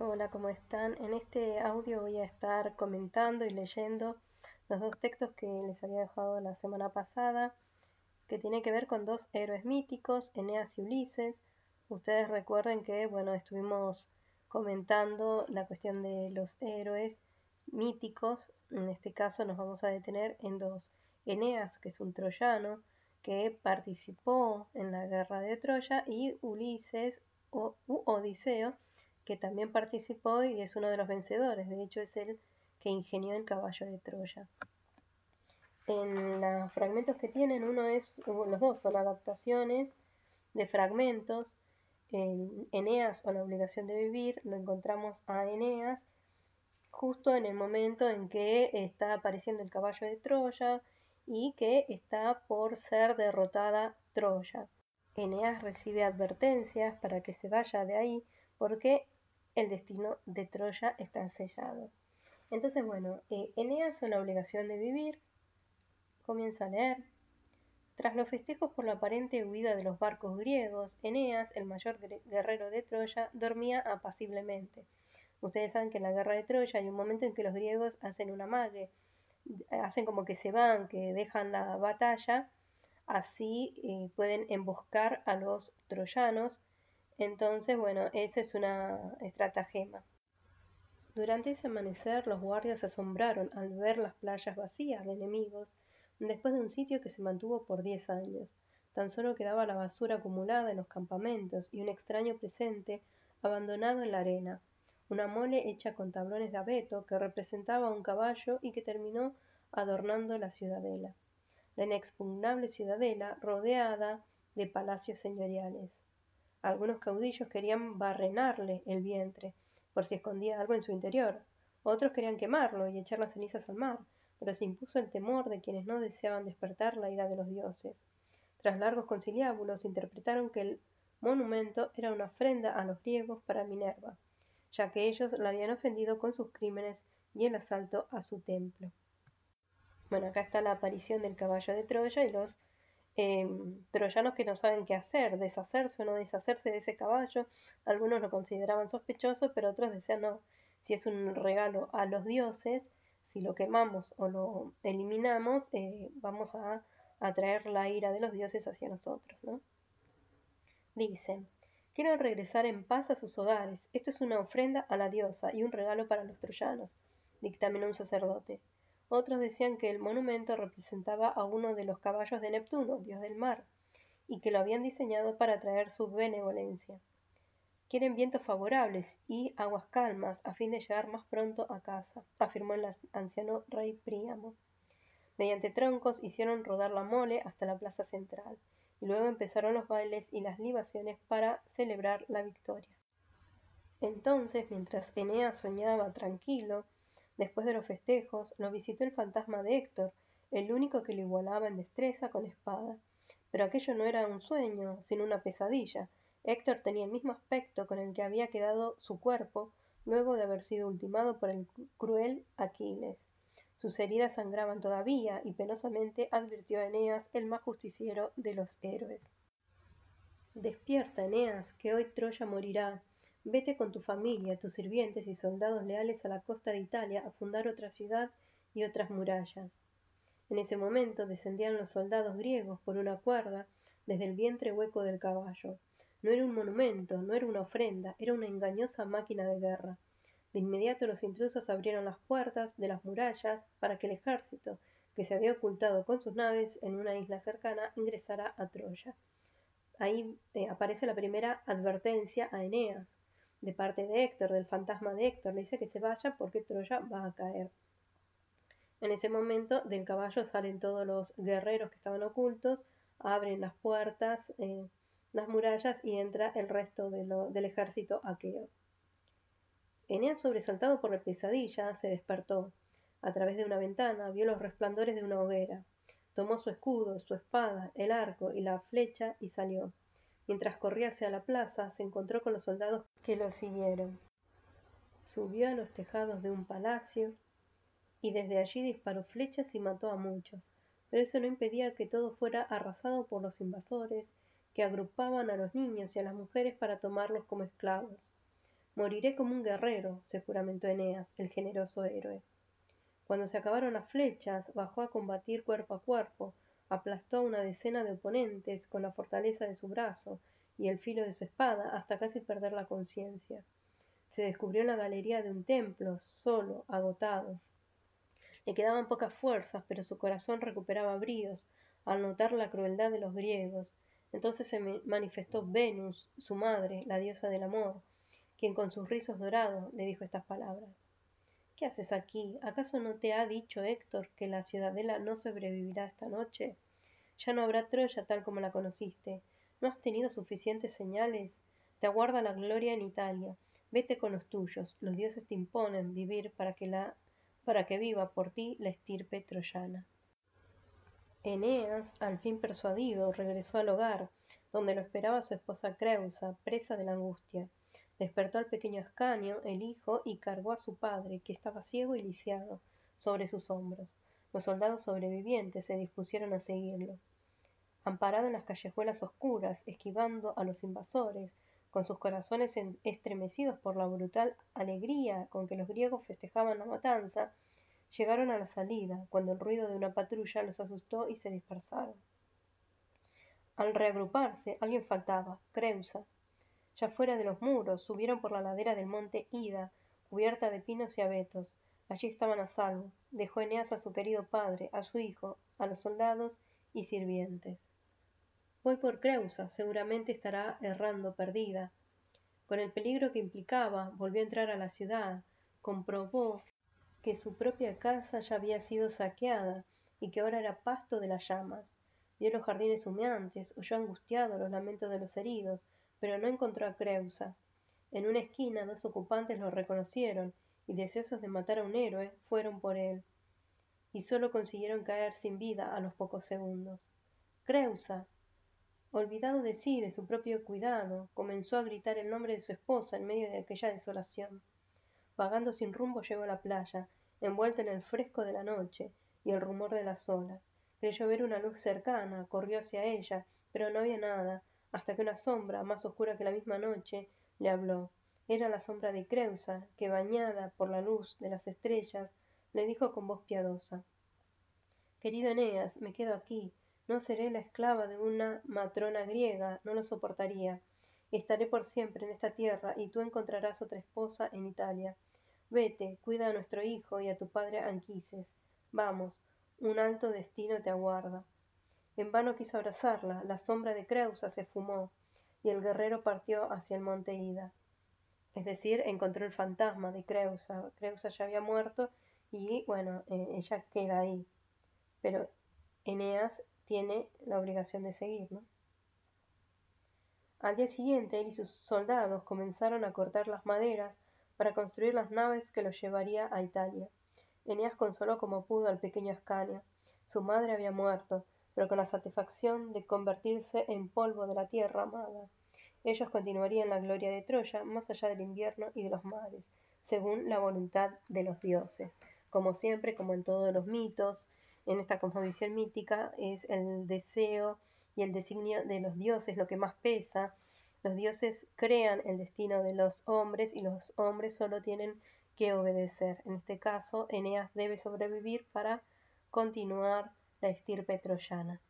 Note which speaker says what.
Speaker 1: Hola, ¿cómo están? En este audio voy a estar comentando y leyendo los dos textos que les había dejado la semana pasada, que tiene que ver con dos héroes míticos, Eneas y Ulises. Ustedes recuerden que, bueno, estuvimos comentando la cuestión de los héroes míticos. En este caso nos vamos a detener en dos. Eneas, que es un troyano que participó en la guerra de Troya, y Ulises o Odiseo, que también participó y es uno de los vencedores. De hecho, es el que ingenió el caballo de Troya. En los fragmentos que tienen, uno es, los dos son adaptaciones de fragmentos. En Eneas o la obligación de vivir, lo encontramos a Eneas justo en el momento en que está apareciendo el caballo de Troya y que está por ser derrotada Troya. Eneas recibe advertencias para que se vaya de ahí porque el destino de Troya está sellado. Entonces, bueno, Eneas con la obligación de vivir comienza a leer. Tras los festejos por la aparente huida de los barcos griegos, Eneas, el mayor guerrero de Troya, dormía apaciblemente. Ustedes saben que en la guerra de Troya hay un momento en que los griegos hacen una mague, hacen como que se van, que dejan la batalla, así eh, pueden emboscar a los troyanos entonces, bueno, esa es una estratagema. Durante ese amanecer los guardias se asombraron al ver las playas vacías de enemigos después de un sitio que se mantuvo por diez años. Tan solo quedaba la basura acumulada en los campamentos y un extraño presente abandonado en la arena, una mole hecha con tablones de abeto que representaba un caballo y que terminó adornando la ciudadela, la inexpugnable ciudadela rodeada de palacios señoriales. Algunos caudillos querían barrenarle el vientre, por si escondía algo en su interior. Otros querían quemarlo y echar las cenizas al mar, pero se impuso el temor de quienes no deseaban despertar la ira de los dioses. Tras largos conciliábulos, interpretaron que el monumento era una ofrenda a los griegos para Minerva, ya que ellos la habían ofendido con sus crímenes y el asalto a su templo. Bueno, acá está la aparición del caballo de Troya y los Em, troyanos que no saben qué hacer, deshacerse o no deshacerse de ese caballo. Algunos lo consideraban sospechoso, pero otros decían no, si es un regalo a los dioses, si lo quemamos o lo eliminamos, eh, vamos a atraer la ira de los dioses hacia nosotros. ¿no? Dicen, quieren regresar en paz a sus hogares. Esto es una ofrenda a la diosa y un regalo para los troyanos, dictaminó un sacerdote. Otros decían que el monumento representaba a uno de los caballos de Neptuno, dios del mar, y que lo habían diseñado para atraer su benevolencia. Quieren vientos favorables y aguas calmas a fin de llegar más pronto a casa, afirmó el anciano rey Príamo. Mediante troncos hicieron rodar la mole hasta la plaza central, y luego empezaron los bailes y las libaciones para celebrar la victoria. Entonces, mientras Eneas soñaba tranquilo, Después de los festejos, lo visitó el fantasma de Héctor, el único que lo igualaba en destreza con espada. Pero aquello no era un sueño, sino una pesadilla. Héctor tenía el mismo aspecto con el que había quedado su cuerpo luego de haber sido ultimado por el cruel Aquiles. Sus heridas sangraban todavía, y penosamente advirtió a Eneas, el más justiciero de los héroes. Despierta, Eneas, que hoy Troya morirá. Vete con tu familia, tus sirvientes y soldados leales a la costa de Italia a fundar otra ciudad y otras murallas. En ese momento descendían los soldados griegos por una cuerda desde el vientre hueco del caballo. No era un monumento, no era una ofrenda, era una engañosa máquina de guerra. De inmediato los intrusos abrieron las puertas de las murallas para que el ejército, que se había ocultado con sus naves en una isla cercana, ingresara a Troya. Ahí eh, aparece la primera advertencia a Eneas, de parte de Héctor, del fantasma de Héctor, le dice que se vaya porque Troya va a caer. En ese momento del caballo salen todos los guerreros que estaban ocultos, abren las puertas, eh, las murallas y entra el resto del ejército aqueo. Eneas, sobresaltado por la pesadilla, se despertó. A través de una ventana vio los resplandores de una hoguera. Tomó su escudo, su espada, el arco y la flecha y salió. Mientras corría hacia la plaza, se encontró con los soldados que lo siguieron. Subió a los tejados de un palacio y desde allí disparó flechas y mató a muchos, pero eso no impedía que todo fuera arrasado por los invasores, que agrupaban a los niños y a las mujeres para tomarlos como esclavos. Moriré como un guerrero, se juramentó Eneas, el generoso héroe. Cuando se acabaron las flechas, bajó a combatir cuerpo a cuerpo, aplastó a una decena de oponentes con la fortaleza de su brazo y el filo de su espada hasta casi perder la conciencia. Se descubrió en la galería de un templo, solo, agotado. Le quedaban pocas fuerzas, pero su corazón recuperaba bríos al notar la crueldad de los griegos. Entonces se manifestó Venus, su madre, la diosa del amor, quien con sus rizos dorados le dijo estas palabras. ¿Qué haces aquí? ¿Acaso no te ha dicho Héctor que la ciudadela no sobrevivirá esta noche? Ya no habrá Troya tal como la conociste. ¿No has tenido suficientes señales? Te aguarda la gloria en Italia. Vete con los tuyos. Los dioses te imponen vivir para que la para que viva por ti la estirpe troyana. Eneas, al fin persuadido, regresó al hogar, donde lo esperaba su esposa Creusa, presa de la angustia. Despertó al pequeño Ascanio, el hijo, y cargó a su padre, que estaba ciego y lisiado, sobre sus hombros. Los soldados sobrevivientes se dispusieron a seguirlo. Amparado en las callejuelas oscuras, esquivando a los invasores, con sus corazones estremecidos por la brutal alegría con que los griegos festejaban la matanza, llegaron a la salida, cuando el ruido de una patrulla los asustó y se dispersaron. Al reagruparse, alguien faltaba, Creusa, ya fuera de los muros, subieron por la ladera del monte Ida, cubierta de pinos y abetos. Allí estaban a salvo. Dejó Eneas a su querido padre, a su hijo, a los soldados y sirvientes. Voy por Creusa, seguramente estará errando perdida. Con el peligro que implicaba, volvió a entrar a la ciudad, comprobó que su propia casa ya había sido saqueada y que ahora era pasto de las llamas. Vio los jardines humeantes, oyó angustiado los lamentos de los heridos, pero no encontró a Creusa. En una esquina dos ocupantes lo reconocieron y deseosos de matar a un héroe fueron por él y solo consiguieron caer sin vida a los pocos segundos. Creusa. Olvidado de sí, de su propio cuidado, comenzó a gritar el nombre de su esposa en medio de aquella desolación. Vagando sin rumbo llegó a la playa, envuelto en el fresco de la noche y el rumor de las olas. Creyó ver una luz cercana, corrió hacia ella, pero no había nada, hasta que una sombra, más oscura que la misma noche, le habló. Era la sombra de Creusa, que, bañada por la luz de las estrellas, le dijo con voz piadosa Querido Eneas, me quedo aquí. No seré la esclava de una matrona griega, no lo soportaría. Estaré por siempre en esta tierra, y tú encontrarás otra esposa en Italia. Vete, cuida a nuestro hijo y a tu padre Anquises. Vamos, un alto destino te aguarda. En vano quiso abrazarla, la sombra de Creusa se fumó, y el guerrero partió hacia el monte Ida. Es decir, encontró el fantasma de Creusa. Creusa ya había muerto y, bueno, eh, ella queda ahí. Pero Eneas tiene la obligación de seguir, ¿no? Al día siguiente, él y sus soldados comenzaron a cortar las maderas para construir las naves que los llevaría a Italia. Eneas consoló como pudo al pequeño Ascanio. Su madre había muerto, pero con la satisfacción de convertirse en polvo de la tierra amada. Ellos continuarían la gloria de Troya más allá del invierno y de los mares, según la voluntad de los dioses. Como siempre, como en todos los mitos, en esta composición mítica es el deseo y el designio de los dioses lo que más pesa. Los dioses crean el destino de los hombres y los hombres solo tienen que obedecer. En este caso, Eneas debe sobrevivir para continuar la estirpe troyana.